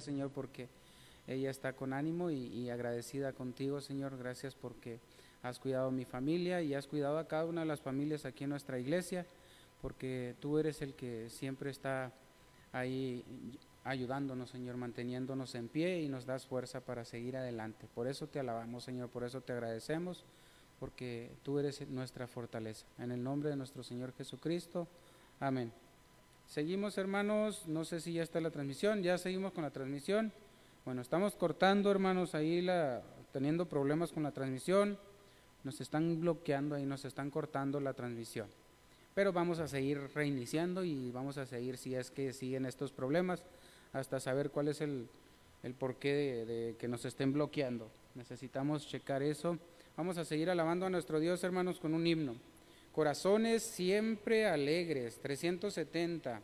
Señor, porque ella está con ánimo y, agradecida contigo, Señor. Gracias porque has cuidado a mi familia y has cuidado a cada una de las familias aquí en nuestra iglesia, porque tú eres el que siempre está ahí ayudándonos, Señor, manteniéndonos en pie y nos das fuerza para seguir adelante. Por eso te alabamos, Señor, por eso te agradecemos, porque tú eres nuestra fortaleza. En el nombre de nuestro Señor Jesucristo. Amén. Seguimos, hermanos. No sé si ya está la transmisión. Ya seguimos con la transmisión. Bueno, estamos cortando, hermanos, ahí la, teniendo problemas con la transmisión. Nos están bloqueando ahí, nos están cortando la transmisión. Pero vamos a seguir reiniciando y vamos a seguir si es que siguen estos problemas hasta saber cuál es el, el porqué de que nos estén bloqueando. Necesitamos checar eso. Vamos a seguir alabando a nuestro Dios, hermanos, con un himno. Corazones siempre alegres, 370.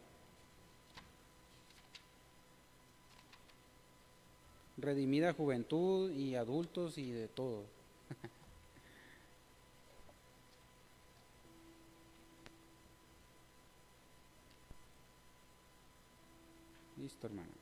Redimida juventud y adultos y de todo. Listo, hermano.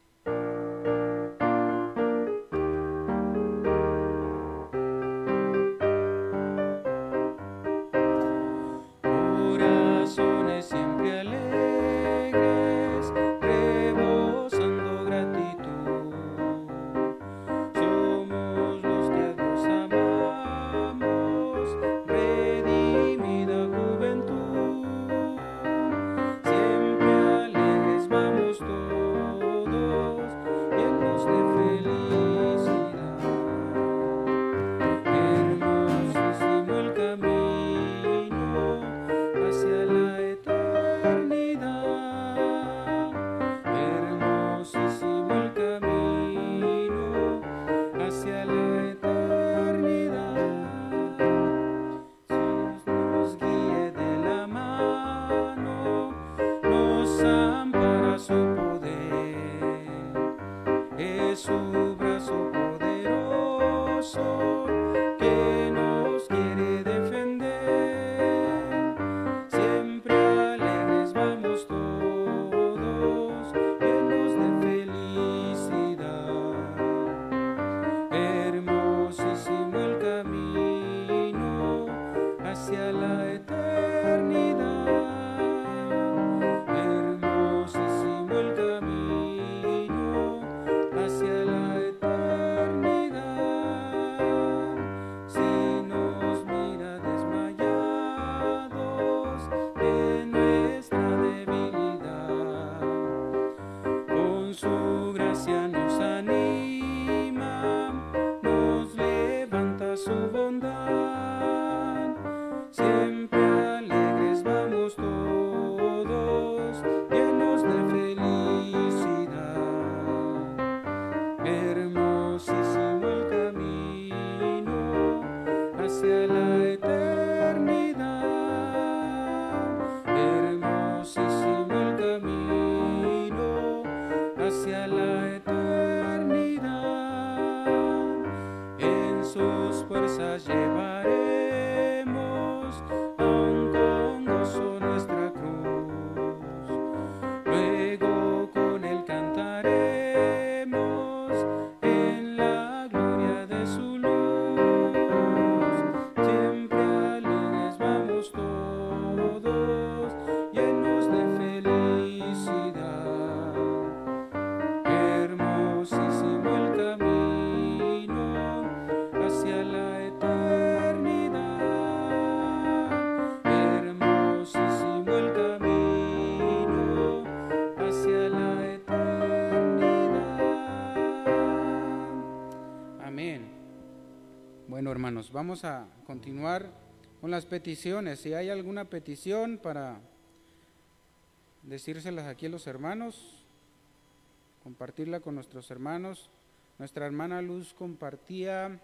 Vamos a continuar con las peticiones. Si hay alguna petición para decírselas aquí a los hermanos, compartirla con nuestros hermanos. Nuestra hermana Luz compartía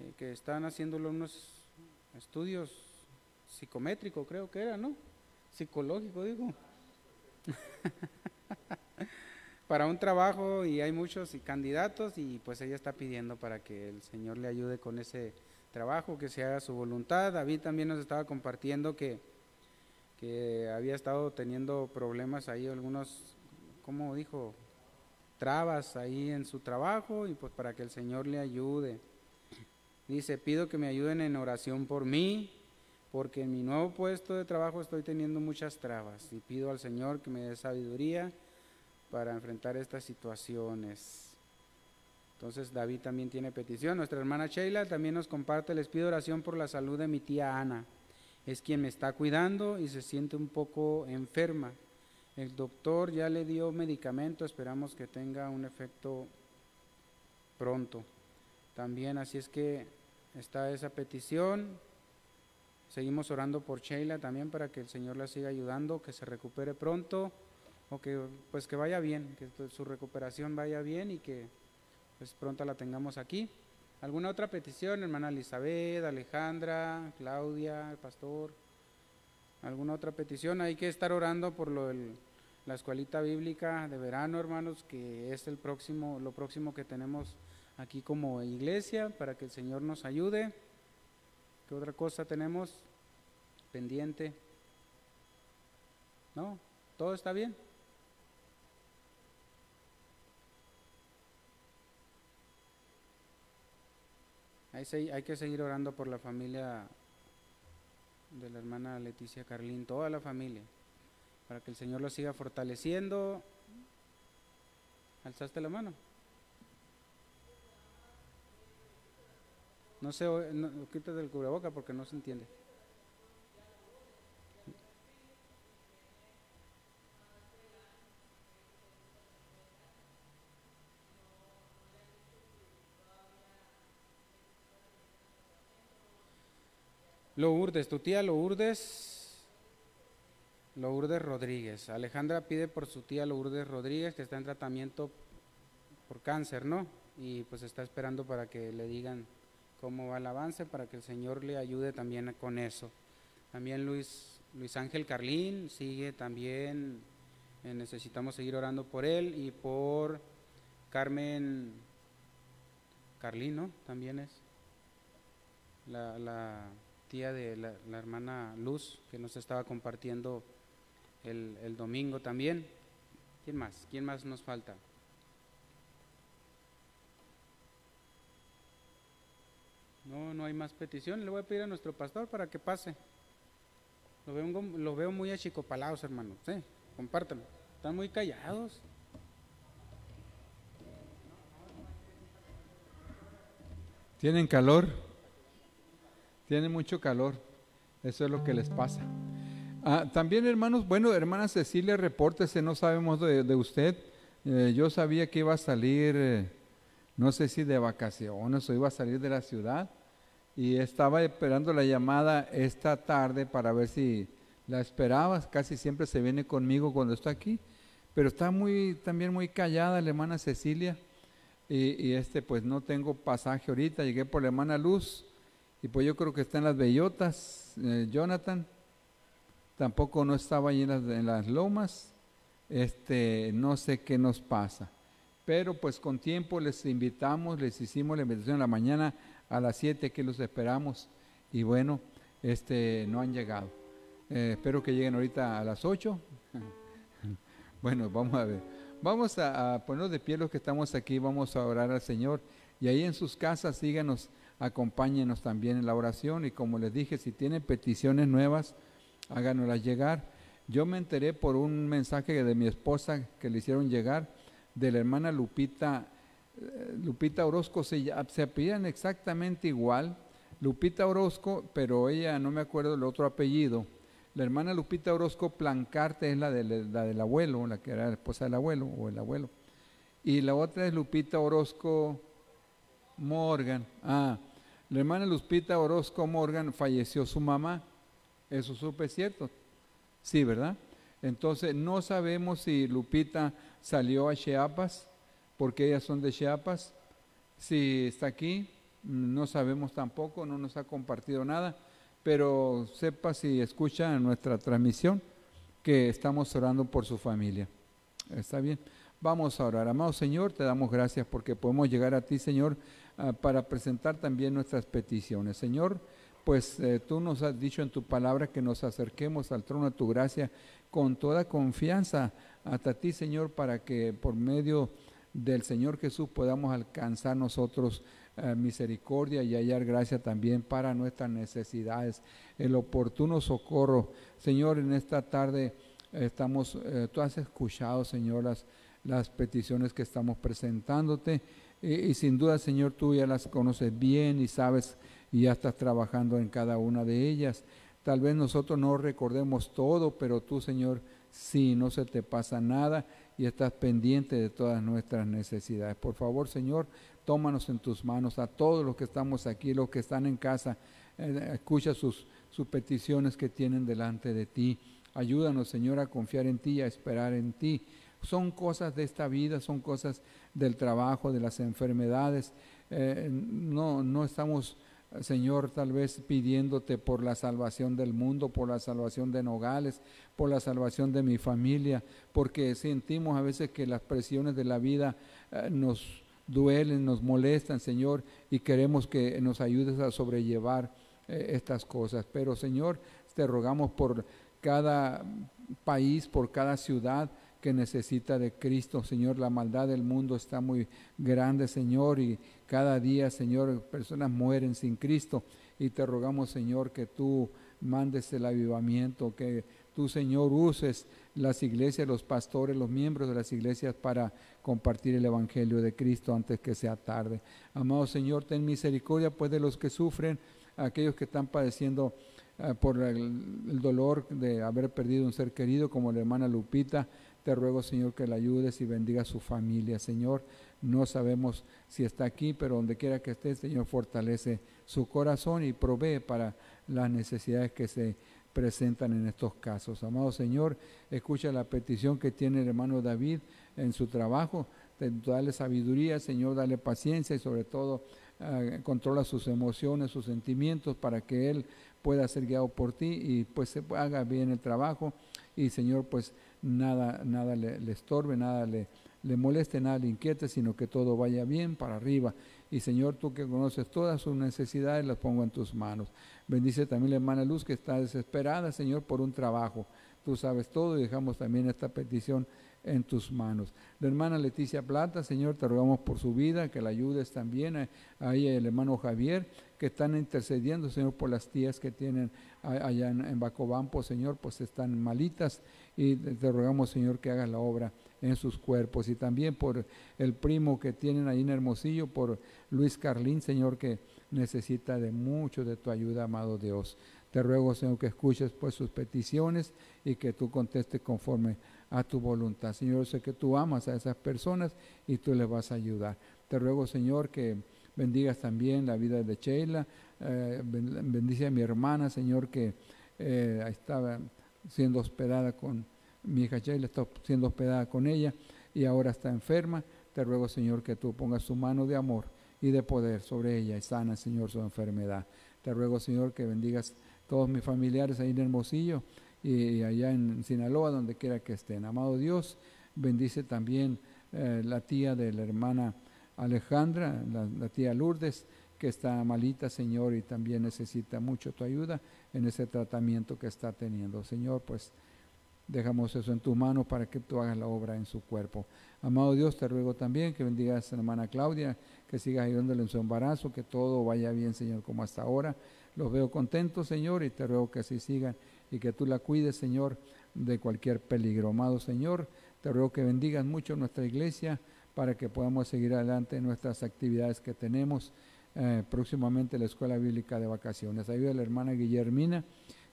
eh, que están haciéndolo unos estudios psicométricos, creo que era, ¿no? Psicológico, digo. para un trabajo y hay muchos candidatos y pues ella está pidiendo para que el Señor le ayude con ese trabajo, que se haga su voluntad. David también nos estaba compartiendo que, que había estado teniendo problemas ahí, algunos, ¿cómo dijo? trabas ahí en su trabajo y pues para que el Señor le ayude. Dice, pido que me ayuden en oración por mí, porque en mi nuevo puesto de trabajo estoy teniendo muchas trabas y pido al Señor que me dé sabiduría para enfrentar estas situaciones. Entonces David también tiene petición. Nuestra hermana Sheila también nos comparte, les pido oración por la salud de mi tía Ana. Es quien me está cuidando y se siente un poco enferma. El doctor ya le dio medicamento, esperamos que tenga un efecto pronto. También así es que está esa petición. Seguimos orando por Sheila también para que el Señor la siga ayudando, que se recupere pronto o que pues que vaya bien, que su recuperación vaya bien y que pues pronto la tengamos aquí. ¿Alguna otra petición, hermana Elizabeth, Alejandra, Claudia, el pastor? ¿Alguna otra petición? Hay que estar orando por lo la escuelita bíblica de verano, hermanos, que es el próximo, lo próximo que tenemos aquí como iglesia, para que el Señor nos ayude. ¿Qué otra cosa tenemos pendiente? ¿No? ¿Todo está bien? Hay, que seguir orando por la familia de la hermana Leticia Carlín, toda la familia, para que el Señor lo siga fortaleciendo. ¿Alzaste la mano? No sé, no, quítate el cubreboca porque no se entiende. Lourdes, tu tía Lourdes, Lourdes Rodríguez. Alejandra pide por su tía Lourdes Rodríguez que está en tratamiento por cáncer, ¿no? Y pues está esperando para que le digan cómo va el avance, para que el Señor le ayude también con eso. También Luis, Luis Ángel Carlín sigue también, eh, necesitamos seguir orando por él y por Carmen Carlín, ¿no? También es la, la tía de la, hermana Luz, que nos estaba compartiendo el, el domingo también. ¿Quién más? ¿Quién más nos falta? No, no hay más petición. Le voy a pedir a nuestro pastor para que pase. Lo veo, lo veo muy achicopalados, hermanos. ¿sí? Compártanlo. Están muy callados. ¿Tienen calor? Tiene mucho calor. Eso es lo que les pasa. Ah, también, hermanos, bueno, hermana Cecilia, repórtese, no sabemos de, usted. Eh, yo sabía que iba a salir, eh, no sé si de vacaciones o iba a salir de la ciudad. Y estaba esperando la llamada esta tarde para ver si la esperabas. Casi siempre se viene conmigo cuando está aquí. Pero está muy, también muy callada la hermana Cecilia. Y, y este, pues no tengo pasaje ahorita. Llegué por la hermana Luz y pues yo creo que está en las bellotas, eh, Jonathan. Tampoco no estaba ahí en las, lomas. Este, no sé qué nos pasa. Pero pues con tiempo les invitamos, les hicimos la invitación en la mañana a las 7 que los esperamos. Y bueno, este, no han llegado. Eh, espero que lleguen ahorita a las 8. bueno, vamos a ver. Vamos a, a ponernos de pie los que estamos aquí, vamos a orar al Señor. Y ahí en sus casas síganos acompáñenos también en la oración y como les dije, si tienen peticiones nuevas, háganoslas llegar. Yo me enteré por un mensaje de mi esposa que le hicieron llegar de la hermana Lupita, eh, Lupita Orozco, se, se apellidan exactamente igual, Lupita Orozco, pero ella no me acuerdo el otro apellido. La hermana Lupita Orozco Plancarte es la, de, la del abuelo, la que era la esposa del abuelo o el abuelo. Y la otra es Lupita Orozco Morgan. Ah, la hermana Lupita Orozco Morgan falleció su mamá. Eso supe cierto. Sí, ¿verdad? Entonces no sabemos si Lupita salió a Chiapas, porque ellas son de Chiapas. Si está aquí, no sabemos tampoco, no nos ha compartido nada, pero sepa si escucha nuestra transmisión que estamos orando por su familia. ¿Está bien? Vamos a orar. Amado Señor, te damos gracias porque podemos llegar a ti, Señor, Ah, para presentar también nuestras peticiones. Señor, pues eh, tú nos has dicho en tu palabra que nos acerquemos al trono de tu gracia con toda confianza hasta ti, Señor, para que por medio del Señor Jesús podamos alcanzar nosotros eh, misericordia y hallar gracia también para nuestras necesidades, el oportuno socorro. Señor, en esta tarde estamos, eh, tú has escuchado, Señor, las peticiones que estamos presentándote y, y, sin duda, Señor, tú ya las conoces bien y sabes y ya estás trabajando en cada una de ellas. Tal vez nosotros no recordemos todo, pero tú, Señor, sí, no se te pasa nada y estás pendiente de todas nuestras necesidades. Por favor, Señor, tómanos en tus manos, a todos los que estamos aquí, los que están en casa, eh, escucha sus, sus peticiones que tienen delante de ti. Ayúdanos, Señor, a confiar en ti, a esperar en ti. Son cosas de esta vida, son cosas del trabajo, de las enfermedades. Eh, no, no estamos, Señor, tal vez pidiéndote por la salvación del mundo, por la salvación de Nogales, por la salvación de mi familia, porque sentimos a veces que las presiones de la vida eh, nos duelen, nos molestan, Señor, y queremos que nos ayudes a sobrellevar eh, estas cosas. Pero, Señor, te rogamos por cada país, por cada ciudad que necesita de Cristo, Señor. La maldad del mundo está muy grande, Señor, y cada día, Señor, personas mueren sin Cristo. Y te rogamos, Señor, que tú mandes el avivamiento, que tú, Señor, uses las iglesias, los pastores, los miembros de las iglesias para compartir el Evangelio de Cristo antes que sea tarde. Amado Señor, ten misericordia pues de los que sufren, aquellos que están padeciendo uh, por el, dolor de haber perdido un ser querido, como la hermana Lupita. Te ruego, Señor, que la ayudes y bendiga a su familia, Señor. No sabemos si está aquí, pero donde quiera que esté, Señor, fortalece su corazón y provee para las necesidades que se presentan en estos casos. Amado Señor, escucha la petición que tiene el hermano David en su trabajo, dale sabiduría, Señor, dale paciencia y sobre todo uh, controla sus emociones, sus sentimientos para que él pueda ser guiado por ti y pues se haga bien el trabajo y Señor pues nada, nada le, estorbe, nada le, le moleste, nada le inquiete, sino que todo vaya bien para arriba. Y Señor, tú que conoces todas sus necesidades, las pongo en tus manos. Bendice también la hermana Luz que está desesperada, Señor, por un trabajo. Tú sabes todo y dejamos también esta petición en tus manos. La hermana Leticia Plata, Señor, te rogamos por su vida, que la ayudes también a, el hermano Javier, que están intercediendo, Señor, por las tías que tienen allá en, en Bacobampo, Señor, pues están malitas y te rogamos, Señor, que hagas la obra en sus cuerpos y también por el primo que tienen ahí en Hermosillo, por Luis Carlín, Señor, que necesita de mucho de tu ayuda, amado Dios. Te ruego, Señor, que escuches pues sus peticiones y que tú contestes conforme a tu voluntad. Señor, sé que tú amas a esas personas y tú les vas a ayudar. Te ruego, Señor, que bendigas también la vida de Sheila, eh, bendice a mi hermana, Señor, que eh, estaba siendo hospedada con mi hija Sheila, está siendo hospedada con ella y ahora está enferma. Te ruego, Señor, que tú pongas tu mano de amor y de poder sobre ella y sana, Señor, su enfermedad. Te ruego, Señor, que bendigas todos mis familiares ahí en Hermosillo y allá en Sinaloa, donde quiera que estén. Amado Dios, bendice también eh, la tía de la hermana Alejandra, la, la, tía Lourdes, que está malita, Señor, y también necesita mucho tu ayuda en ese tratamiento que está teniendo. Señor, pues dejamos eso en tus manos para que tú hagas la obra en su cuerpo. Amado Dios, te ruego también que bendigas a la hermana Claudia, que sigas ayudándole en su embarazo, que todo vaya bien, Señor, como hasta ahora. Los veo contentos, Señor, y te ruego que así sigan y que tú la cuides, Señor, de cualquier peligro. Amado Señor, te ruego que bendigas mucho nuestra iglesia para que podamos seguir adelante en nuestras actividades que tenemos. Eh, próximamente la Escuela Bíblica de Vacaciones. Ayuda a la hermana Guillermina,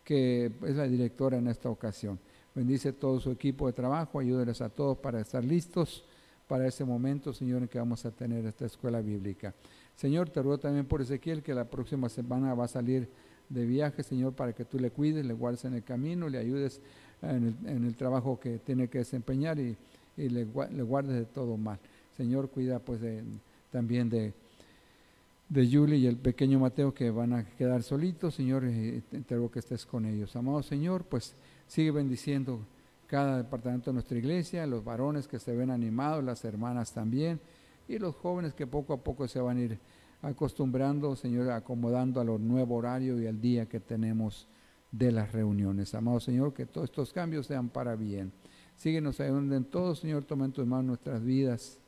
que es la directora en esta ocasión. Bendice todo su equipo de trabajo, ayúdeles a todos para estar listos para ese momento, Señor, en que vamos a tener esta escuela bíblica. Señor, te ruego también por Ezequiel que la próxima semana va a salir de viaje, Señor, para que tú le cuides, le guardes en el camino, le ayudes en el, trabajo que tiene que desempeñar y, le, guardes de todo mal. Señor, cuida pues también de, de Julie y el pequeño Mateo que van a quedar solitos, Señor, y te ruego que estés con ellos. Amado Señor, pues sigue bendiciendo cada departamento de nuestra iglesia, los varones que se ven animados, las hermanas también, y los jóvenes que poco a poco se van a ir acostumbrando, Señor, acomodando a lo nuevo horario y al día que tenemos de las reuniones. Amado Señor, que todos estos cambios sean para bien. Síguenos ayudando en todo, Señor, toma en tus manos nuestras vidas,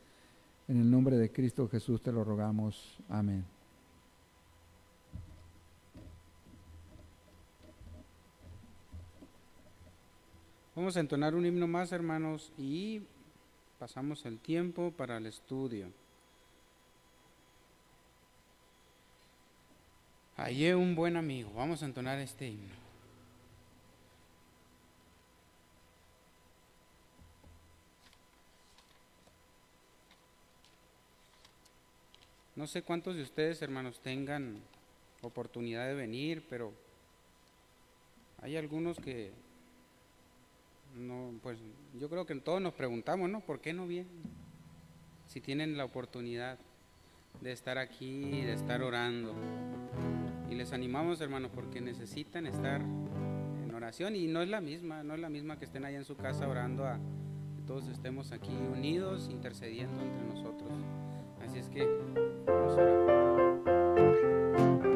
En el nombre de Cristo Jesús te lo rogamos. Amén. Vamos a entonar un himno más, hermanos, y pasamos el tiempo para el estudio. Hallé un buen amigo. Vamos a entonar este himno. No sé cuántos de ustedes, hermanos, tengan oportunidad de venir, pero hay algunos que no, pues yo creo que todos nos preguntamos, ¿no? ¿Por qué no vienen? Si tienen la oportunidad de estar aquí, de estar orando. Y les animamos, hermanos, porque necesitan estar en oración y no es la misma, no es la misma que estén allá en su casa orando a que todos estemos aquí unidos, intercediendo entre nosotros. Así es que vamos a.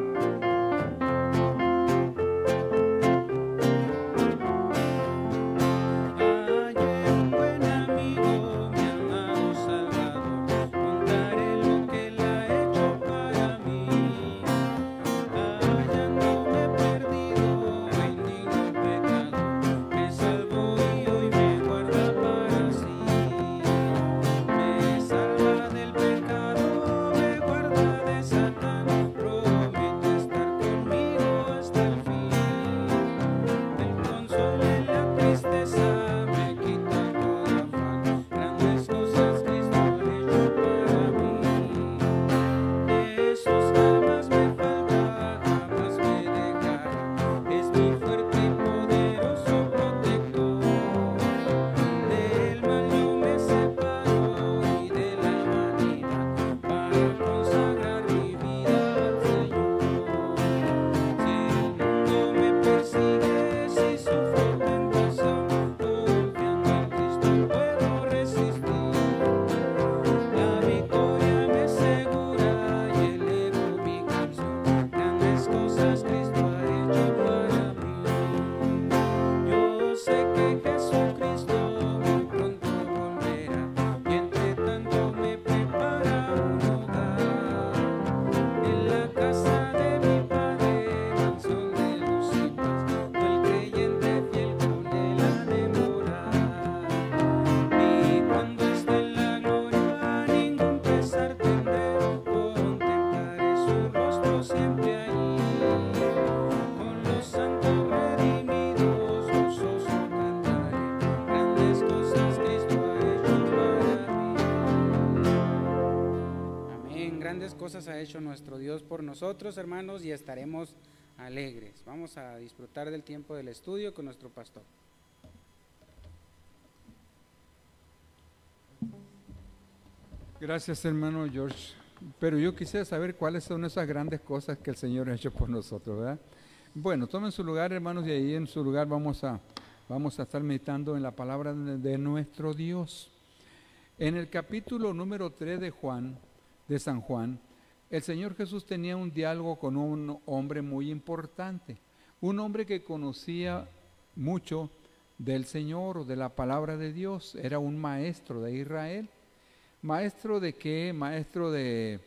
cosas ha hecho nuestro Dios por nosotros, hermanos, y estaremos alegres. Vamos a disfrutar del tiempo del estudio con nuestro pastor. Gracias, hermano George. Pero yo quisiera saber cuáles son esas grandes cosas que el Señor ha hecho por nosotros, ¿verdad? Bueno, tomen su lugar, hermanos, y ahí en su lugar vamos a, vamos a estar meditando en la palabra de, de nuestro Dios. En el capítulo número 3 de Juan, de San Juan, el Señor Jesús tenía un diálogo con un hombre muy importante, un hombre que conocía mucho del Señor o de la palabra de Dios, era un maestro de Israel. ¿Maestro de qué? Maestro de,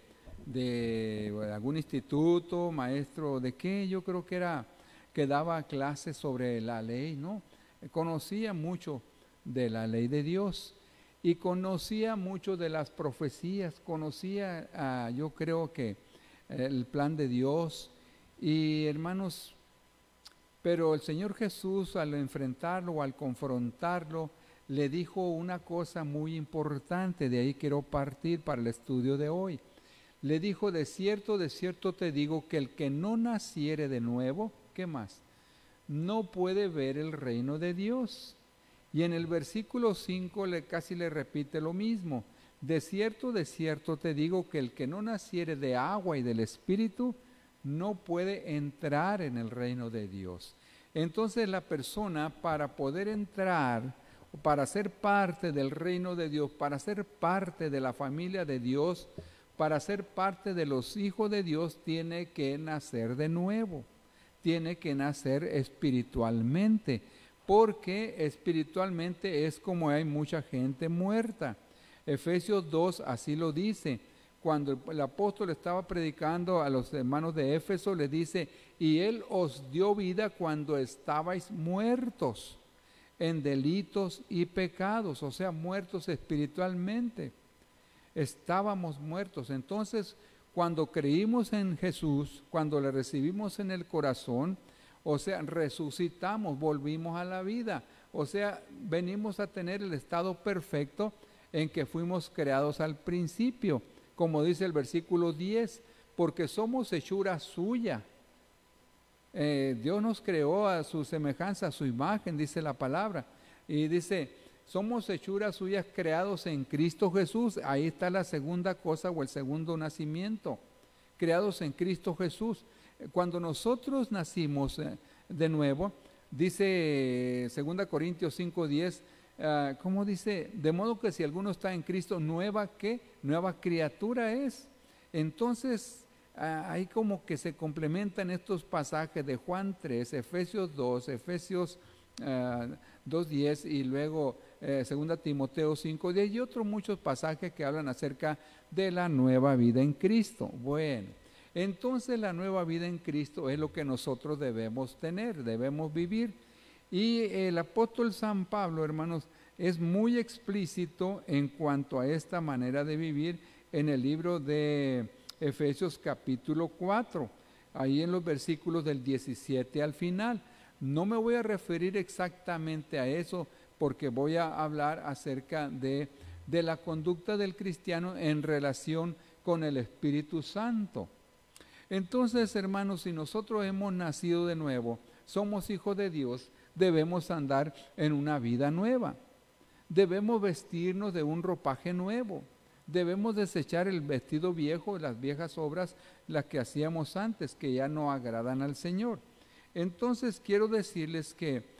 de algún instituto, maestro de qué? Yo creo que era que daba clases sobre la ley, ¿no? Conocía mucho de la ley de Dios y conocía mucho de las profecías, conocía, ah, yo creo que el plan de Dios y hermanos, pero el Señor Jesús al enfrentarlo al confrontarlo, le dijo una cosa muy importante, de ahí quiero partir para el estudio de hoy. Le dijo, de cierto, de cierto te digo que el que no naciere de nuevo, ¿qué más? No puede ver el reino de Dios. Y en el versículo 5 le, casi le repite lo mismo. De cierto, de cierto te digo que el que no naciere de agua y del Espíritu, no puede entrar en el reino de Dios. Entonces la persona para poder entrar, para ser parte del reino de Dios, para ser parte de la familia de Dios, para ser parte de los hijos de Dios, tiene que nacer de nuevo, tiene que nacer espiritualmente, porque espiritualmente es como hay mucha gente muerta. Efesios 2 así lo dice. Cuando el apóstol estaba predicando a los hermanos de Éfeso, le dice, y Él os dio vida cuando estabais muertos en delitos y pecados, o sea, muertos espiritualmente. Estábamos muertos. Entonces, cuando creímos en Jesús, cuando le recibimos en el corazón, o sea, resucitamos, volvimos a la vida. O sea, venimos a tener el estado perfecto en que fuimos creados al principio, como dice el versículo 10, porque somos hechura suya. Eh, Dios nos creó a su semejanza, a su imagen, dice la palabra. Y dice, somos hechuras suyas creados en Cristo Jesús. Ahí está la segunda cosa o el segundo nacimiento, creados en Cristo Jesús. Cuando nosotros nacimos eh, de nuevo, dice 2 Corintios 5:10, uh, ¿cómo dice? De modo que si alguno está en Cristo, nueva que, nueva criatura es. Entonces, ah, ahí como que se complementan estos pasajes de Juan 3, Efesios 2, Efesios 2.10 y luego eh, 2 Timoteo 5.10 y otros muchos pasajes que hablan acerca de la nueva vida en Cristo. Bueno, entonces la nueva vida en Cristo es lo que nosotros debemos tener, debemos vivir. Y el apóstol San Pablo, hermanos, es muy explícito en cuanto a esta manera de vivir en el libro de Efesios capítulo 4, ahí en los versículos del 17 al final. No me voy a referir exactamente a eso porque voy a hablar acerca de, de la conducta del cristiano en relación con el Espíritu Santo. Entonces, hermanos, si nosotros hemos nacido de nuevo, somos hijos de Dios, debemos andar en una vida nueva. Debemos vestirnos de un ropaje nuevo. Debemos desechar el vestido viejo, las viejas obras, las que hacíamos antes, que ya no agradan al Señor. Entonces quiero decirles que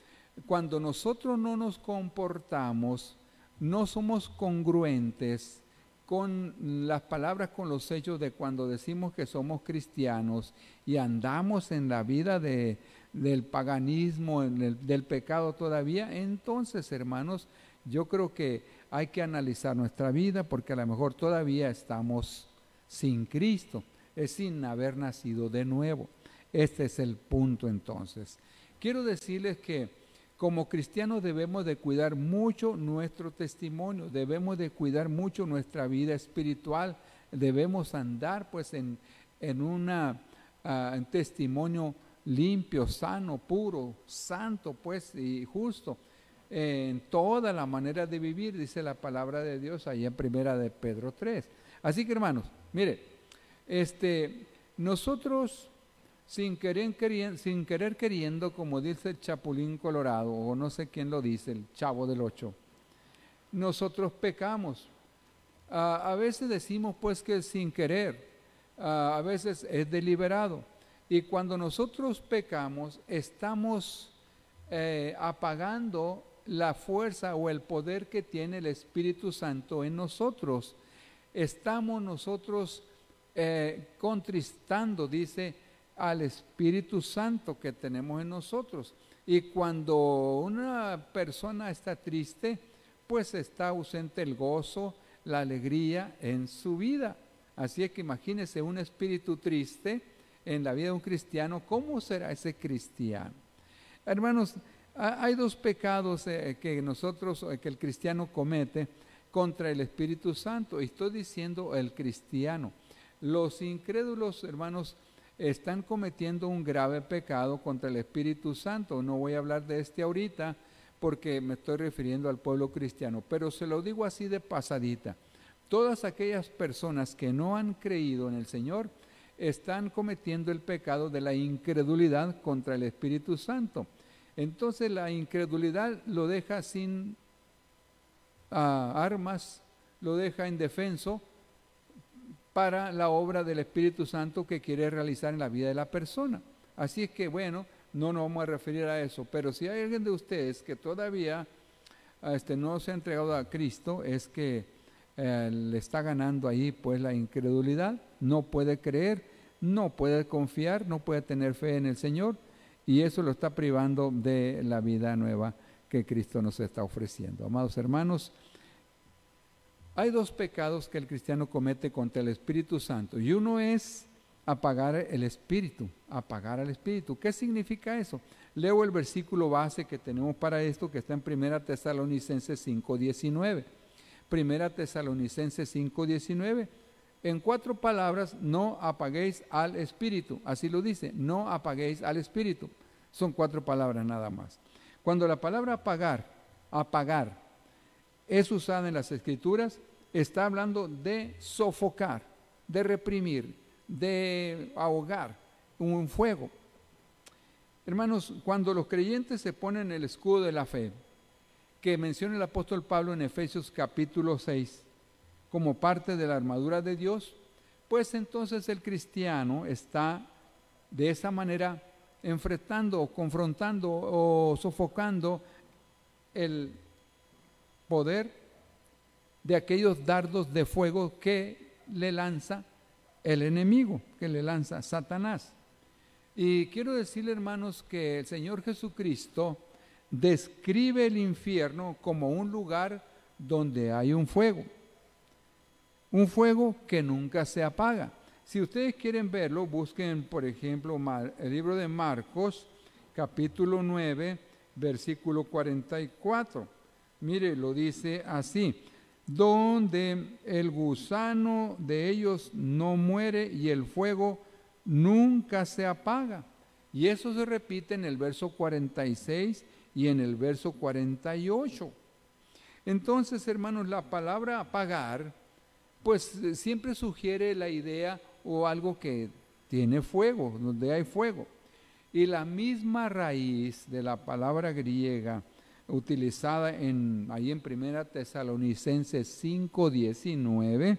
cuando nosotros no nos comportamos, no somos congruentes con las palabras, con los hechos de cuando decimos que somos cristianos y andamos en la vida de, del paganismo, del pecado todavía, entonces hermanos, yo creo que hay que analizar nuestra vida porque a lo mejor todavía estamos sin Cristo, es sin haber nacido de nuevo. Este es el punto entonces. Quiero decirles que como cristianos debemos de cuidar mucho nuestro testimonio, debemos de cuidar mucho nuestra vida espiritual, debemos andar pues en, en una, uh, testimonio limpio, sano, puro, santo pues y justo en toda la manera de vivir, dice la palabra de Dios ahí en primera de Pedro 3. Así que hermanos, mire, este, nosotros sin querer, queriendo, como dice el Chapulín Colorado, o no sé quién lo dice, el Chavo del Ocho, nosotros pecamos. a veces decimos pues que sin querer, a veces es deliberado. Y cuando nosotros pecamos, estamos eh, apagando la fuerza o el poder que tiene el Espíritu Santo en nosotros. Estamos nosotros eh, contristando, dice, al Espíritu Santo que tenemos en nosotros. Y cuando una persona está triste, pues está ausente el gozo, la alegría en su vida. Así es que imagínese un espíritu triste en la vida de un cristiano, ¿cómo será ese cristiano? Hermanos, hay dos pecados eh, que nosotros, eh, que el cristiano comete contra el Espíritu Santo. Y estoy diciendo el cristiano. Los incrédulos, hermanos, están cometiendo un grave pecado contra el Espíritu Santo. No voy a hablar de este ahorita porque me estoy refiriendo al pueblo cristiano, pero se lo digo así de pasadita. Todas aquellas personas que no han creído en el Señor están cometiendo el pecado de la incredulidad contra el Espíritu Santo. Entonces la incredulidad lo deja sin ah, armas, lo deja indefenso para la obra del Espíritu Santo que quiere realizar en la vida de la persona. Así es que, bueno, no nos vamos a referir a eso, pero si hay alguien de ustedes que todavía este, no se ha entregado a Cristo, es que eh, le está ganando ahí pues la incredulidad, no puede creer, no puede confiar, no puede tener fe en el Señor y eso lo está privando de la vida nueva que Cristo nos está ofreciendo. Amados hermanos, Hay dos pecados que el cristiano comete contra el Espíritu Santo y uno es apagar el Espíritu, apagar al Espíritu. ¿Qué significa eso? Leo el versículo base que tenemos para esto que está en 1 Tesalonicenses 5.19. Primera Tesalonicenses 5.19. En cuatro palabras, no apaguéis al Espíritu. Así lo dice, no apaguéis al Espíritu. Son cuatro palabras nada más. Cuando la palabra apagar, apagar, es usada en las escrituras, está hablando de sofocar, de reprimir, de ahogar un fuego. Hermanos, cuando los creyentes se ponen el escudo de la fe, que menciona el apóstol Pablo en Efesios capítulo 6, como parte de la armadura de Dios, pues entonces el cristiano está de esa manera enfrentando, confrontando o sofocando el poder de aquellos dardos de fuego que le lanza el enemigo, que le lanza Satanás. Y quiero decirle, hermanos, que el Señor Jesucristo describe el infierno como un lugar donde hay un fuego. Un fuego que nunca se apaga. Si ustedes quieren verlo, busquen, por ejemplo, el libro de Marcos, capítulo 9, versículo 44. Mire, lo dice así, donde el gusano de ellos no muere y el fuego nunca se apaga. Y eso se repite en el verso 46 y en el verso 48. Entonces, hermanos, la palabra apagar, pues siempre sugiere la idea o algo que tiene fuego, donde hay fuego. Y la misma raíz de la palabra griega utilizada en, ahí en Primera Tesalonicenses 5.19,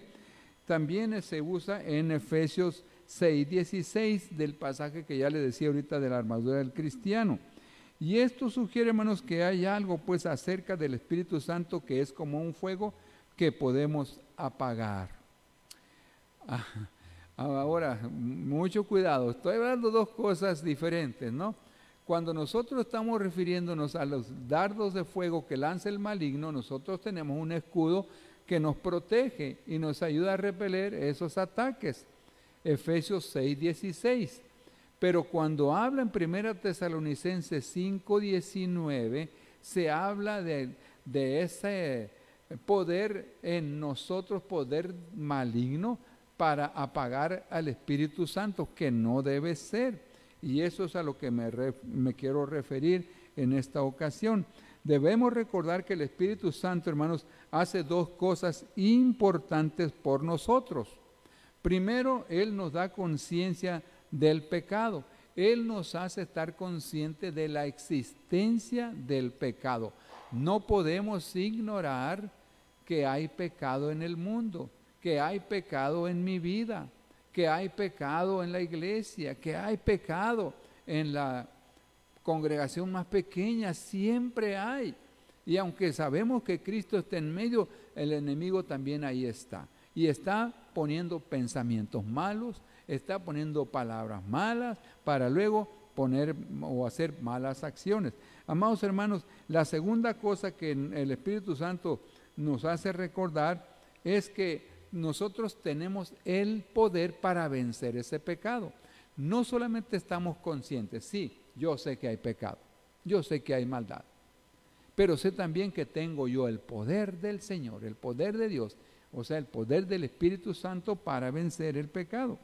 también se usa en Efesios 6.16 del pasaje que ya le decía ahorita de la armadura del cristiano. Y esto sugiere, hermanos, que hay algo pues acerca del Espíritu Santo que es como un fuego que podemos apagar. Ah, ahora, mucho cuidado, estoy hablando dos cosas diferentes, ¿no? Cuando nosotros estamos refiriéndonos a los dardos de fuego que lanza el maligno, nosotros tenemos un escudo que nos protege y nos ayuda a repeler esos ataques. Efesios 6, 16. Pero cuando habla en 1 Tesalonicenses 5, 19, se habla de, de ese poder en nosotros, poder maligno, para apagar al Espíritu Santo, que no debe ser. Y eso es a lo que me, quiero referir en esta ocasión. Debemos recordar que el Espíritu Santo, hermanos, hace dos cosas importantes por nosotros. Primero, Él nos da conciencia del pecado. Él nos hace estar conscientes de la existencia del pecado. No podemos ignorar que hay pecado en el mundo, que hay pecado en mi vida, que hay pecado en la iglesia, que hay pecado en la congregación más pequeña, siempre hay. Y aunque sabemos que Cristo está en medio, el enemigo también ahí está. Y está poniendo pensamientos malos, está poniendo palabras malas para luego poner o hacer malas acciones. Amados hermanos, la segunda cosa que el Espíritu Santo nos hace recordar es que nosotros tenemos el poder para vencer ese pecado. No solamente estamos conscientes, sí, yo sé que hay pecado, yo sé que hay maldad, pero sé también que tengo yo el poder del Señor, el poder de Dios o sea, el poder del Espíritu Santo para vencer el pecado.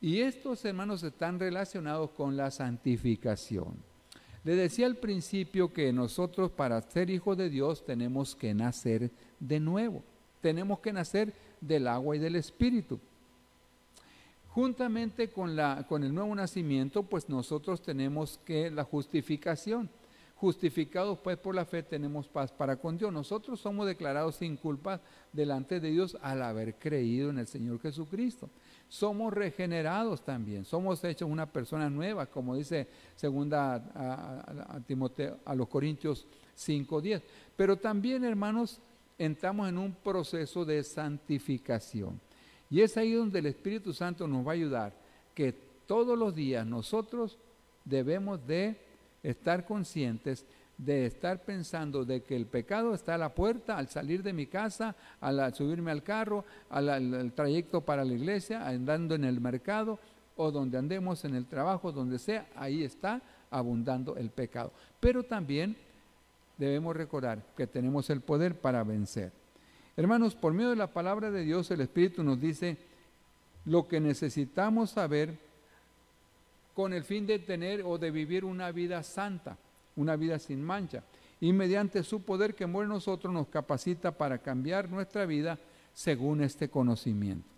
Y estos hermanos están relacionados con la santificación. Le decía al principio que nosotros para ser hijos de Dios tenemos que nacer de nuevo. Tenemos que nacer del agua y del Espíritu. Juntamente con, la, con el nuevo nacimiento, pues nosotros tenemos que la justificación. Justificados pues por la fe tenemos paz para con Dios. Nosotros somos declarados sin culpa delante de Dios al haber creído en el Señor Jesucristo. Somos regenerados también, somos hechos una persona nueva, como dice segunda Timoteo, a los Corintios 5:10. Pero también, hermanos, entramos en un proceso de santificación. Y es ahí donde el Espíritu Santo nos va a ayudar, que todos los días nosotros debemos de estar conscientes de estar pensando de que el pecado está a la puerta al salir de mi casa, al, subirme al carro, al, trayecto para la iglesia, andando en el mercado o donde andemos en el trabajo, donde sea, ahí está abundando el pecado. Pero también debemos recordar que tenemos el poder para vencer. Hermanos, por medio de la palabra de Dios, el Espíritu nos dice lo que necesitamos saber con el fin de tener o de vivir una vida santa una vida sin mancha. Y mediante su poder que muere en nosotros nos capacita para cambiar nuestra vida según este conocimiento.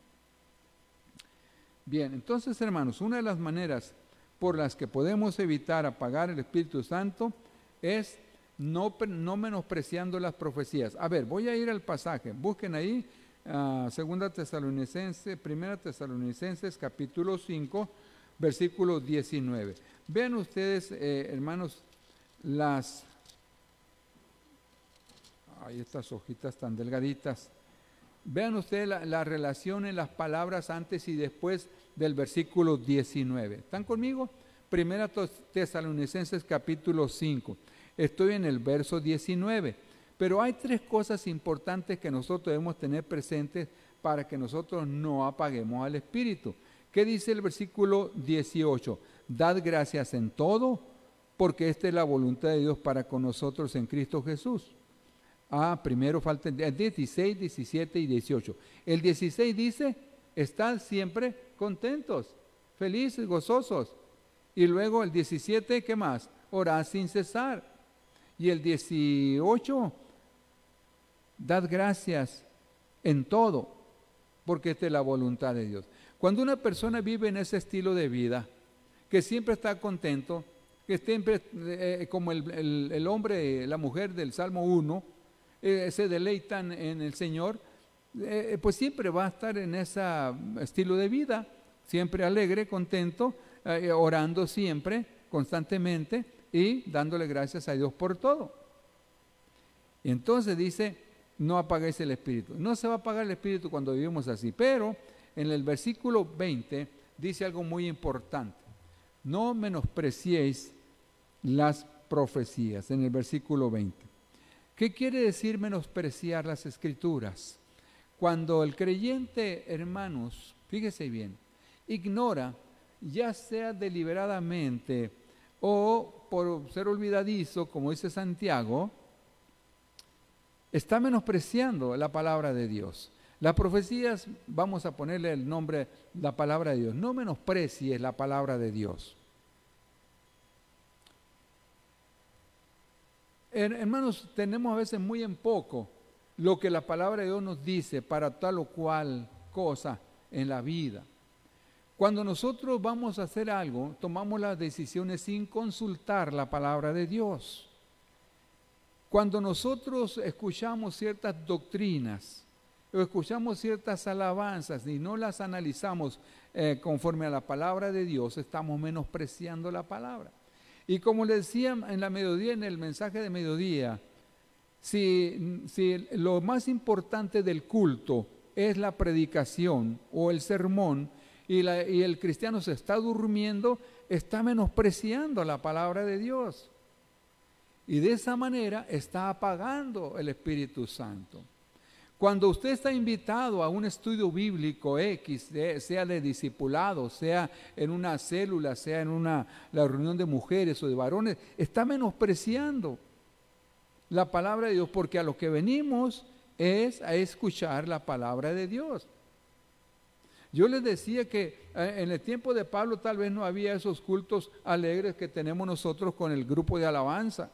Bien, entonces hermanos, una de las maneras por las que podemos evitar apagar el Espíritu Santo es no, no menospreciando las profecías. A ver, voy a ir al pasaje, busquen ahí uh, Segunda Tesalonicenses, Primera Tesalonicenses capítulo 5, versículo 19. Vean ustedes, eh, hermanos, las, hay estas hojitas tan delgaditas. Vean ustedes la, relación en las palabras antes y después del versículo 19. ¿Están conmigo? Primera Tesalonicenses capítulo 5. Estoy en el verso 19. Pero hay tres cosas importantes que nosotros debemos tener presentes para que nosotros no apaguemos al Espíritu. ¿Qué dice el versículo 18? Dad gracias en todo porque esta es la voluntad de Dios para con nosotros en Cristo Jesús. Ah, primero falta el 16, 17 y 18. El 16 dice, estad siempre contentos, felices, gozosos. Y luego el 17, ¿qué más? Orad sin cesar. Y el 18, dad gracias en todo, porque esta es la voluntad de Dios. Cuando una persona vive en ese estilo de vida, que siempre está contento, que siempre, eh, como el, hombre, la mujer del Salmo 1, eh, se deleitan en el Señor, eh, pues siempre va a estar en ese estilo de vida, siempre alegre, contento, orando siempre, constantemente y dándole gracias a Dios por todo. Y entonces dice, no apaguéis el espíritu. No se va a apagar el espíritu cuando vivimos así, pero en el versículo 20 dice algo muy importante. No menospreciéis las profecías, en el versículo 20. ¿Qué quiere decir menospreciar las escrituras? Cuando el creyente, hermanos, fíjese bien, ignora, ya sea deliberadamente o por ser olvidadizo, como dice Santiago, está menospreciando la palabra de Dios. Las profecías, vamos a ponerle el nombre, la palabra de Dios. No menosprecies la palabra de Dios. Hermanos, tenemos a veces muy en poco lo que la palabra de Dios nos dice para tal o cual cosa en la vida. Cuando nosotros vamos a hacer algo, tomamos las decisiones sin consultar la palabra de Dios. Cuando nosotros escuchamos ciertas doctrinas o escuchamos ciertas alabanzas y no las analizamos eh, conforme a la palabra de Dios, estamos menospreciando la palabra. Y como le decía en la mediodía, en el mensaje de mediodía, si, si lo más importante del culto es la predicación o el sermón y, y el cristiano se está durmiendo, está menospreciando la palabra de Dios. Y de esa manera está apagando el Espíritu Santo. Cuando usted está invitado a un estudio bíblico X, sea de discipulado, sea en una célula, sea en una la reunión de mujeres o de varones, está menospreciando la palabra de Dios porque a lo que venimos es a escuchar la palabra de Dios. Yo les decía que eh, en el tiempo de Pablo tal vez no había esos cultos alegres que tenemos nosotros con el grupo de alabanza.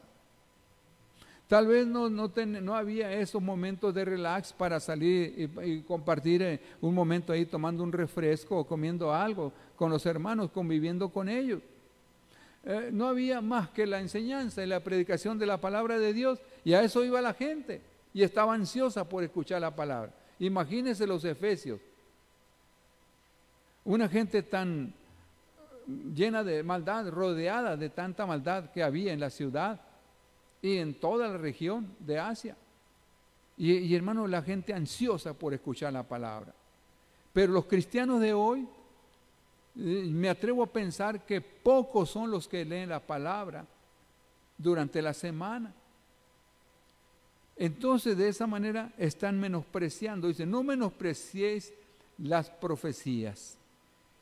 Tal vez no, no, había esos momentos de relax para salir y, compartir eh, un momento ahí tomando un refresco o comiendo algo con los hermanos, conviviendo con ellos. Eh, no había más que la enseñanza y la predicación de la palabra de Dios y a eso iba la gente y estaba ansiosa por escuchar la palabra. Imagínense los efesios. Una gente tan llena de maldad, rodeada de tanta maldad que había en la ciudad y en toda la región de Asia. Y, hermano, la gente ansiosa por escuchar la palabra. Pero los cristianos de hoy, eh, me atrevo a pensar que pocos son los que leen la palabra durante la semana. Entonces de esa manera están menospreciando. Dice, no menospreciéis las profecías.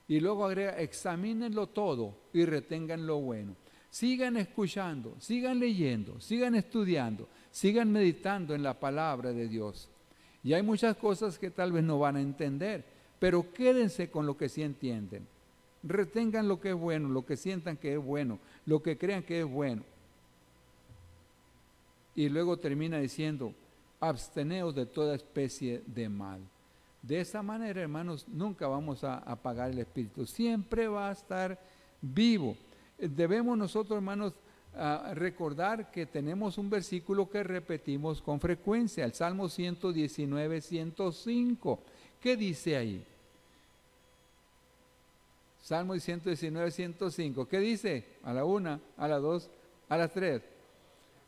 Y luego agrega, examínenlo todo y retengan lo bueno. Sigan escuchando, sigan leyendo, sigan estudiando, sigan meditando en la palabra de Dios. Y hay muchas cosas que tal vez no van a entender, pero quédense con lo que sí entienden. Retengan lo que es bueno, lo que sientan que es bueno, lo que crean que es bueno. Y luego termina diciendo, absteneos de toda especie de mal. De esa manera, hermanos, nunca vamos a apagar el espíritu. Siempre va a estar vivo. Debemos nosotros, hermanos, recordar que tenemos un versículo que repetimos con frecuencia, el Salmo 119, 105. ¿Qué dice ahí? Salmo 119, 105. ¿Qué dice? A la una, a la dos, a las tres.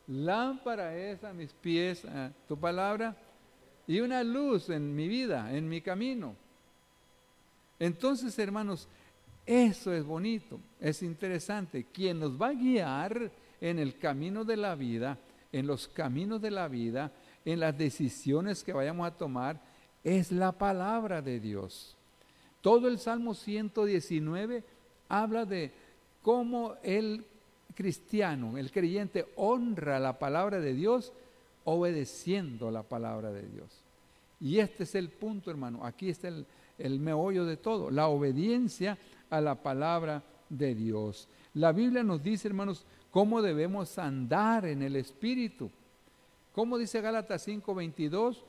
Lámpara es a mis pies tu palabra y una luz en mi vida, en mi camino. Entonces, hermanos, eso es bonito, es interesante. Quien nos va a guiar en el camino de la vida, en los caminos de la vida, en las decisiones que vayamos a tomar, es la palabra de Dios. Todo el Salmo 119 habla de cómo el cristiano, el creyente, honra la palabra de Dios obedeciendo la palabra de Dios. Y este es el punto, hermano. Aquí está el, el meollo de todo, la obediencia a la palabra de Dios. La Biblia nos dice, hermanos, cómo debemos andar en el Espíritu. ¿Cómo dice Gálatas 5.22?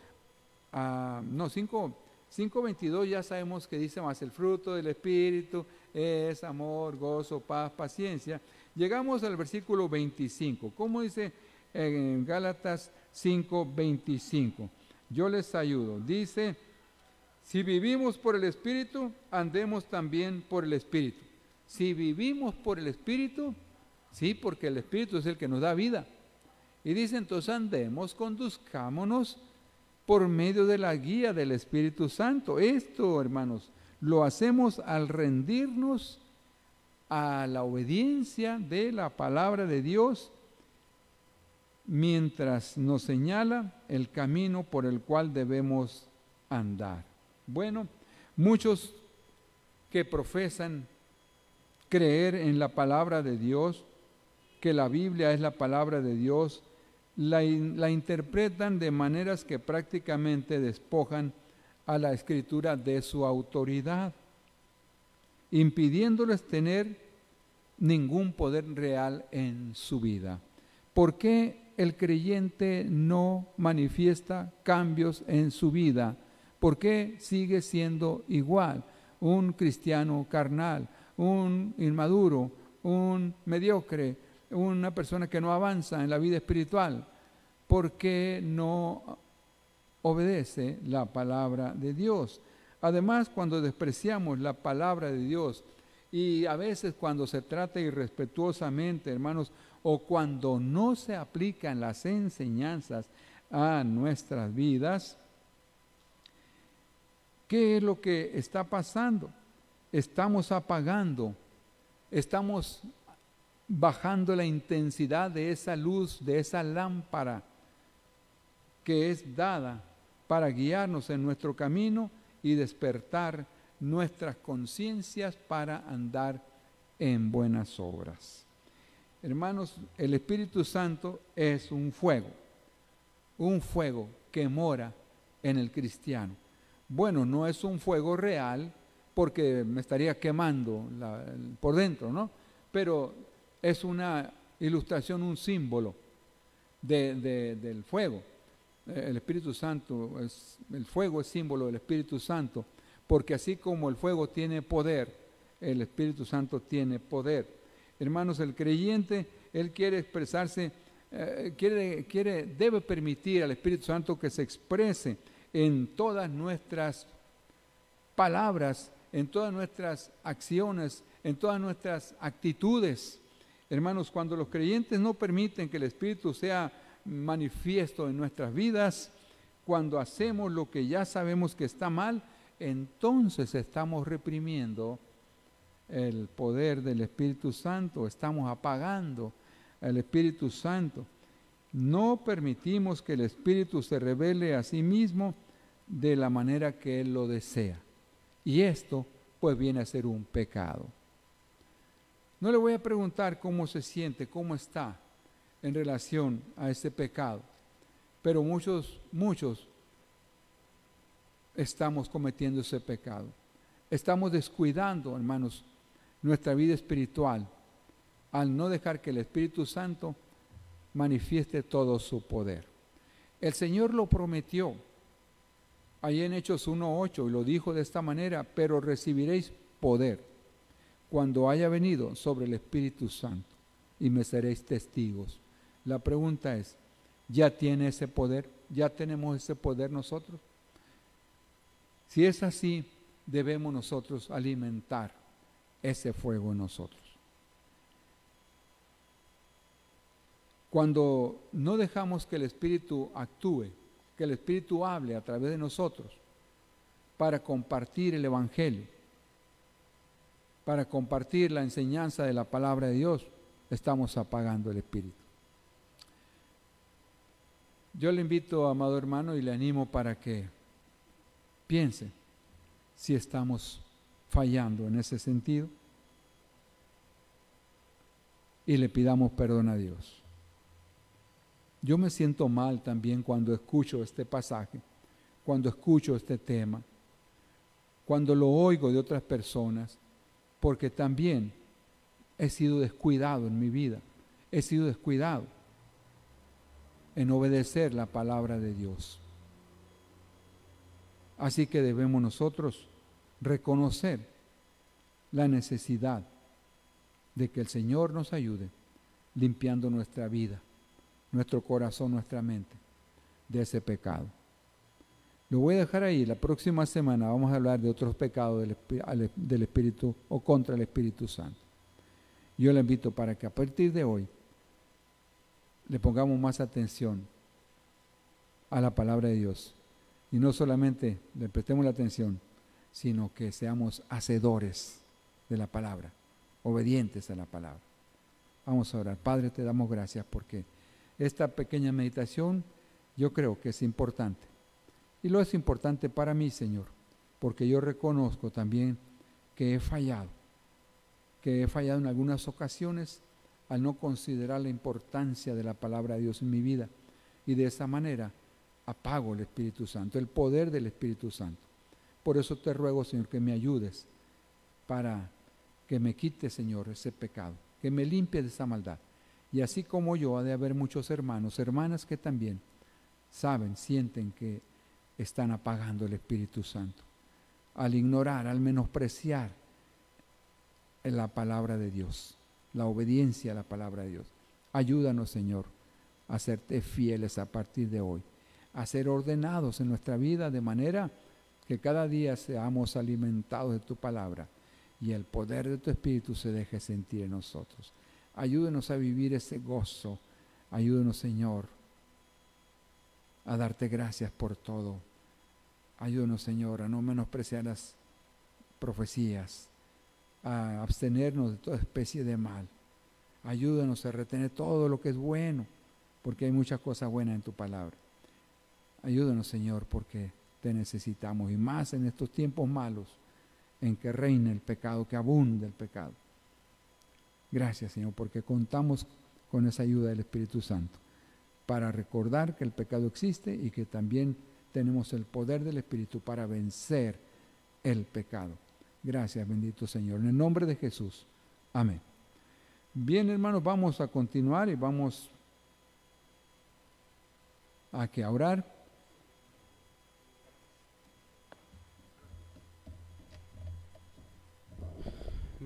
Ah, no, 5.22 ya sabemos que dice más el fruto del Espíritu es amor, gozo, paz, paciencia. Llegamos al versículo 25. ¿Cómo dice en Gálatas 5.25? Yo les ayudo. Dice, si vivimos por el Espíritu, andemos también por el Espíritu. Si vivimos por el Espíritu, sí, porque el Espíritu es el que nos da vida. Y dice entonces andemos, conduzcámonos por medio de la guía del Espíritu Santo. Esto, hermanos, lo hacemos al rendirnos a la obediencia de la palabra de Dios mientras nos señala el camino por el cual debemos andar. Bueno, muchos que profesan creer en la palabra de Dios, que la Biblia es la palabra de Dios, la, interpretan de maneras que prácticamente despojan a la escritura de su autoridad, impidiéndoles tener ningún poder real en su vida. ¿Por qué el creyente no manifiesta cambios en su vida? ¿Por qué sigue siendo igual? Un cristiano carnal, un inmaduro, un mediocre, una persona que no avanza en la vida espiritual. ¿Por qué no obedece la palabra de Dios? Además, cuando despreciamos la palabra de Dios y a veces cuando se trata irrespetuosamente, hermanos, o cuando no se aplican las enseñanzas a nuestras vidas, ¿Qué es lo que está pasando? Estamos apagando, estamos bajando la intensidad de esa luz, de esa lámpara que es dada para guiarnos en nuestro camino y despertar nuestras conciencias para andar en buenas obras. Hermanos, el Espíritu Santo es un fuego, un fuego que mora en el cristiano. Bueno, no es un fuego real porque me estaría quemando por dentro, ¿no? Pero es una ilustración, un símbolo del fuego. El Espíritu Santo, es, el fuego es símbolo del Espíritu Santo, porque así como el fuego tiene poder, el Espíritu Santo tiene poder. Hermanos, el creyente, él quiere expresarse, eh, quiere, quiere, debe permitir al Espíritu Santo que se exprese en todas nuestras palabras, en todas nuestras acciones, en todas nuestras actitudes. Hermanos, cuando los creyentes no permiten que el Espíritu sea manifiesto en nuestras vidas, cuando hacemos lo que ya sabemos que está mal, entonces estamos reprimiendo el poder del Espíritu Santo, estamos apagando al Espíritu Santo. No permitimos que el Espíritu se revele a sí mismo de la manera que Él lo desea. Y esto pues viene a ser un pecado. No le voy a preguntar cómo se siente, cómo está en relación a ese pecado, pero muchos, muchos estamos cometiendo ese pecado. Estamos descuidando, hermanos, nuestra vida espiritual al no dejar que el Espíritu Santo manifieste todo su poder. El Señor lo prometió ahí en Hechos 1.8 y lo dijo de esta manera, pero recibiréis poder cuando haya venido sobre el Espíritu Santo y me seréis testigos. La pregunta es, ¿ya tiene ese poder? ¿Ya tenemos ese poder nosotros? Si es así, debemos nosotros alimentar ese fuego en nosotros. Cuando no dejamos que el Espíritu actúe, que el Espíritu hable a través de nosotros para compartir el Evangelio, para compartir la enseñanza de la palabra de Dios, estamos apagando el Espíritu. Yo le invito, amado hermano, y le animo para que piense si estamos fallando en ese sentido y le pidamos perdón a Dios. Yo me siento mal también cuando escucho este pasaje, cuando escucho este tema, cuando lo oigo de otras personas, porque también he sido descuidado en mi vida, he sido descuidado en obedecer la palabra de Dios. Así que debemos nosotros reconocer la necesidad de que el Señor nos ayude limpiando nuestra vida nuestro corazón, nuestra mente de ese pecado. Lo voy a dejar ahí. La próxima semana vamos a hablar de otros pecados del, Espíritu o contra el Espíritu Santo. Yo le invito para que a partir de hoy le pongamos más atención a la palabra de Dios. Y no solamente le prestemos la atención, sino que seamos hacedores de la palabra, obedientes a la palabra. Vamos a orar. Padre, te damos gracias porque esta pequeña meditación yo creo que es importante. Y lo es importante para mí, Señor, porque yo reconozco también que he fallado, que he fallado en algunas ocasiones al no considerar la importancia de la palabra de Dios en mi vida. Y de esa manera apago el Espíritu Santo, el poder del Espíritu Santo. Por eso te ruego, Señor, que me ayudes para que me quite, Señor, ese pecado, que me limpie de esa maldad y así como yo, ha de haber muchos hermanos, hermanas que también saben, sienten que están apagando el Espíritu Santo. Al ignorar, al menospreciar la palabra de Dios, la obediencia a la palabra de Dios. Ayúdanos, Señor, a serte fieles a partir de hoy, a ser ordenados en nuestra vida de manera que cada día seamos alimentados de tu palabra y el poder de tu Espíritu se deje sentir en nosotros. Ayúdenos a vivir ese gozo. Ayúdenos, Señor, a darte gracias por todo. Ayúdenos, Señor, a no menospreciar las profecías, a abstenernos de toda especie de mal. Ayúdanos a retener todo lo que es bueno, porque hay muchas cosas buenas en tu palabra. Ayúdanos, Señor, porque te necesitamos, y más en estos tiempos malos, en que reina el pecado, que abunda el pecado. Gracias, Señor, porque contamos con esa ayuda del Espíritu Santo para recordar que el pecado existe y que también tenemos el poder del Espíritu para vencer el pecado. Gracias, bendito Señor. En el nombre de Jesús. Amén. Bien, hermanos, vamos a continuar y vamos a que orar.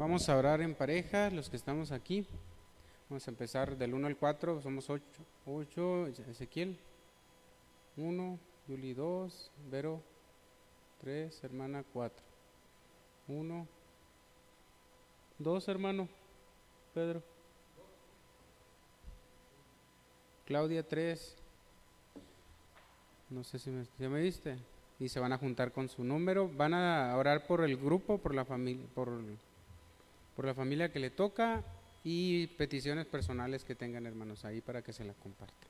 Vamos a orar en pareja, los que estamos aquí. Vamos a empezar del 1 al 4, somos 8. 8, Ezequiel. 1, Yuli 2, Vero 3, hermana 4. 1, 2, hermano Pedro. Claudia 3. No sé si me, ¿ya me viste. Y se van a juntar con su número. Van a orar por el grupo, por la familia, por por la familia que le toca y peticiones personales que tengan hermanos ahí para que se la compartan.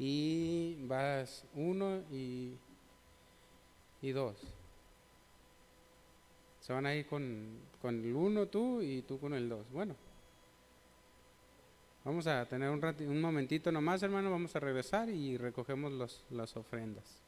Y vas uno y, y dos. Se van a ir con, con el uno tú y tú con el dos. Bueno. Vamos a tener un, un momentito nomás, hermano. Vamos a regresar y recogemos los, las ofrendas.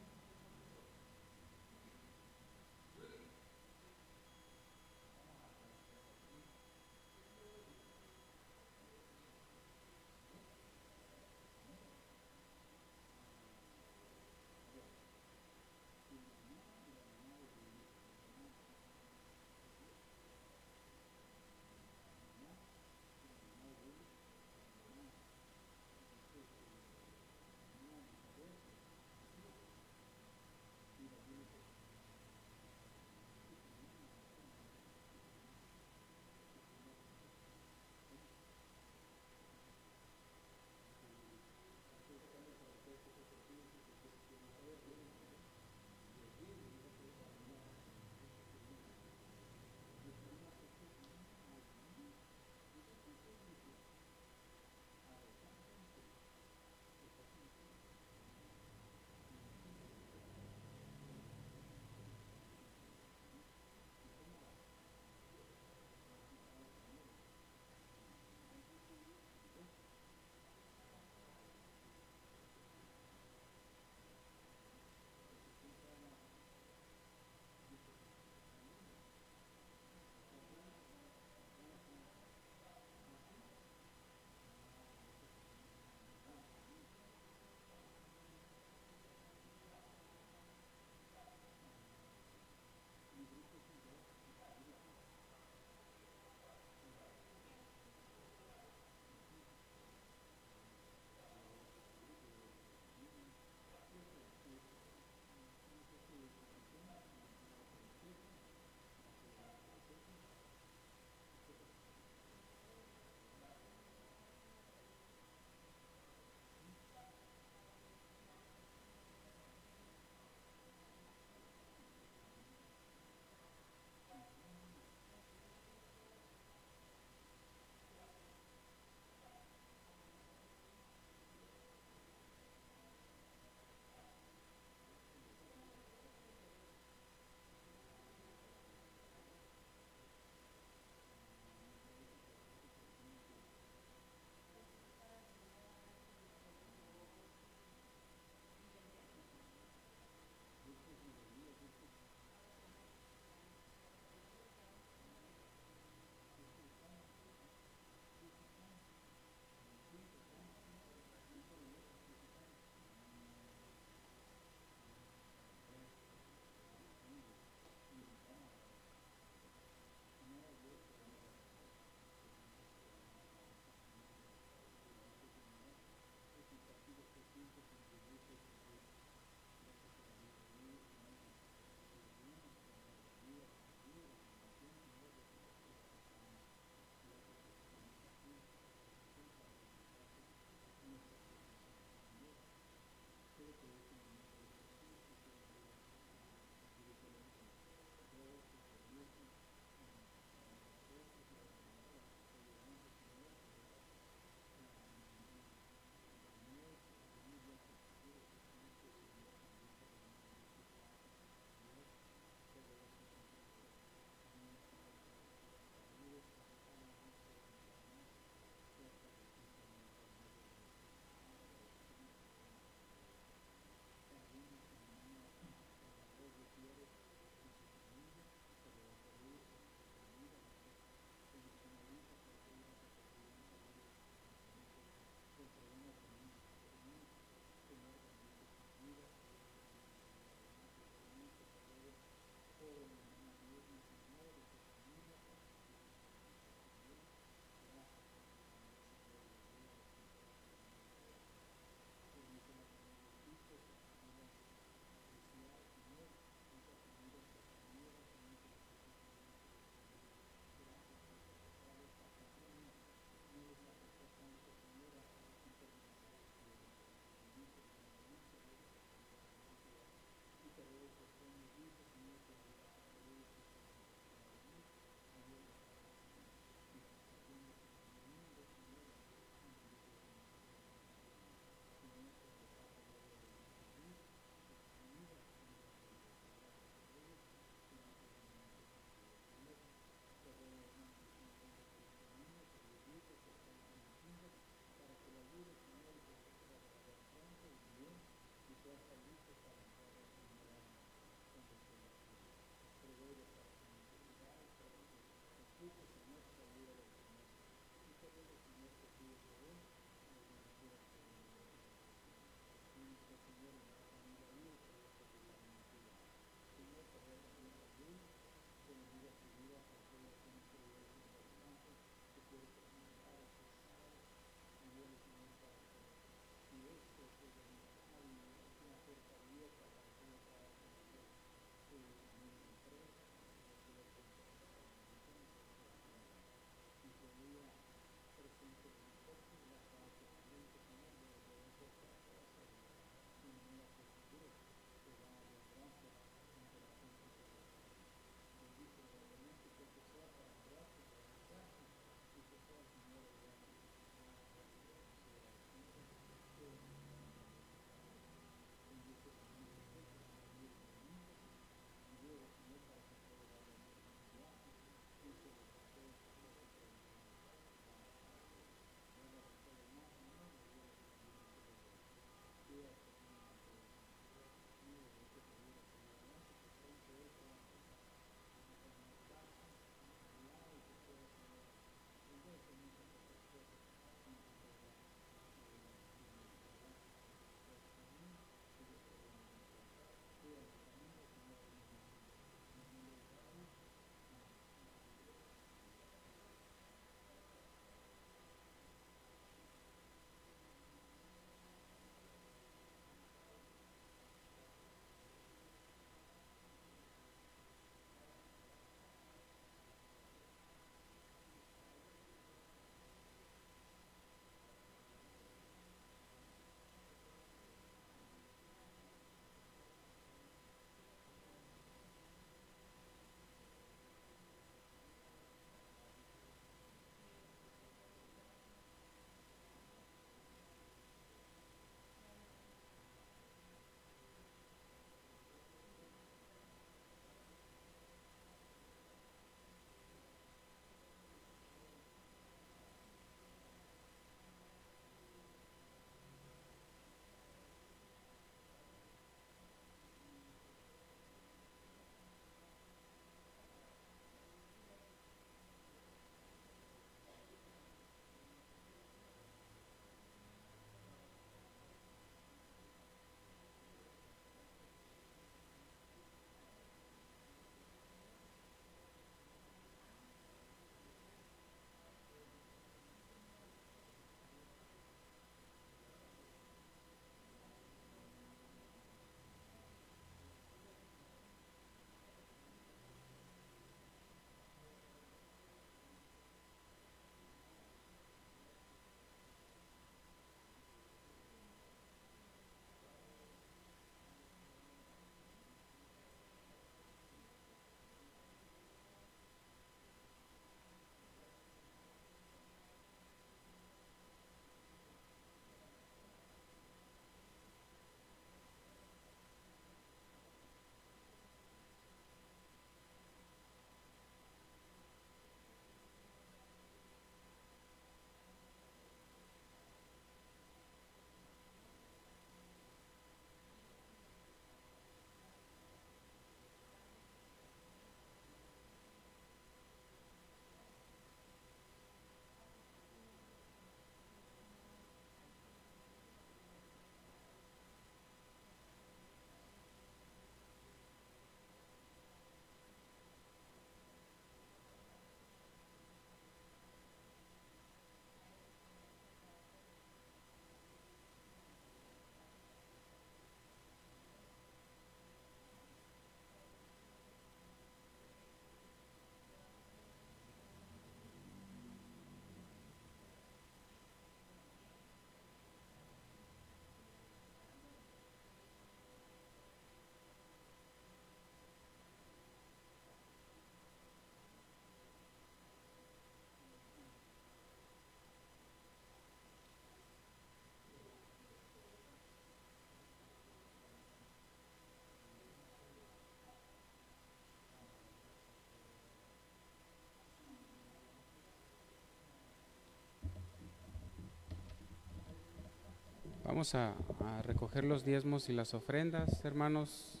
Vamos a, recoger los diezmos y las ofrendas, hermanos.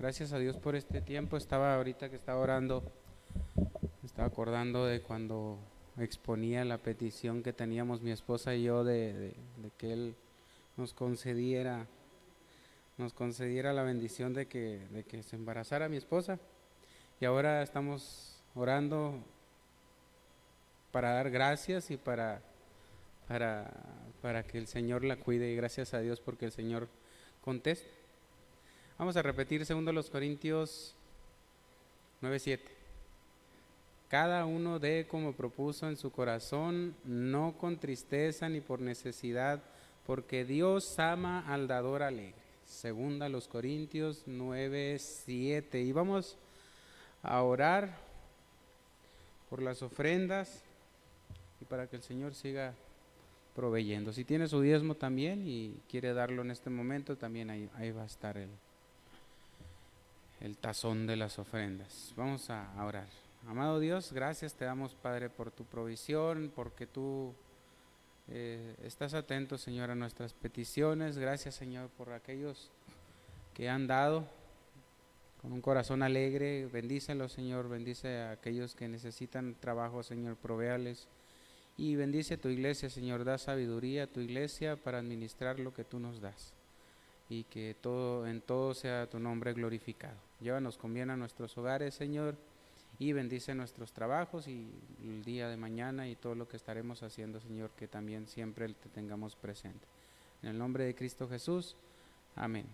Gracias a Dios por este tiempo. Estaba ahorita que estaba orando, estaba acordando de cuando exponía la petición que teníamos mi esposa y yo de que Él nos concediera, nos concediera la bendición de que, de que se embarazara mi esposa. Y ahora estamos orando para dar gracias y para, para, para que el Señor la cuide y gracias a Dios porque el Señor contesta. Vamos a repetir segundo los Corintios 9:7. Cada uno dé como propuso en su corazón, no con tristeza ni por necesidad, porque Dios ama al dador alegre. Segunda los Corintios 9:7. Y vamos a orar por las ofrendas y para que el Señor siga proveyendo. Si tiene su diezmo también y quiere darlo en este momento, también ahí, ahí va a estar el, el tazón de las ofrendas. Vamos a, orar. Amado Dios, gracias te damos, Padre, por tu provisión, porque tú eh, estás atento, Señor, a nuestras peticiones. Gracias, Señor, por aquellos que han dado con un corazón alegre. Bendícelo, Señor. Bendice a aquellos que necesitan trabajo, Señor. Provéales. Y bendice tu iglesia, Señor. Da sabiduría a tu iglesia para administrar lo que tú nos das. Y que todo, en todo sea tu nombre glorificado. Llévanos con bien a nuestros hogares, Señor. Y bendice nuestros trabajos y el día de mañana y todo lo que estaremos haciendo, Señor. Que también siempre te tengamos presente. En el nombre de Cristo Jesús. Amén.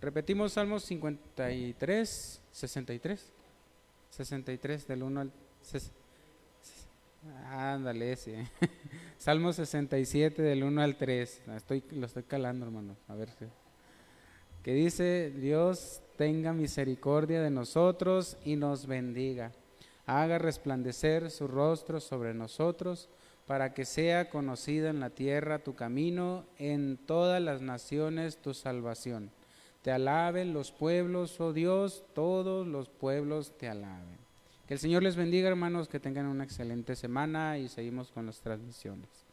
Repetimos Salmos 53, 63. 63 del 1 al... Ándale, ese. Salmo 67 del 1 al 3. Estoy, lo estoy calando, hermano. A ver. Que dice, Dios tenga misericordia de nosotros y nos bendiga. Haga resplandecer su rostro sobre nosotros para que sea conocido en la tierra tu camino, en todas las naciones tu salvación. Te alaben los pueblos, oh Dios, todos los pueblos te alaben. Que el Señor les bendiga, hermanos, que tengan una excelente semana y seguimos con las transmisiones.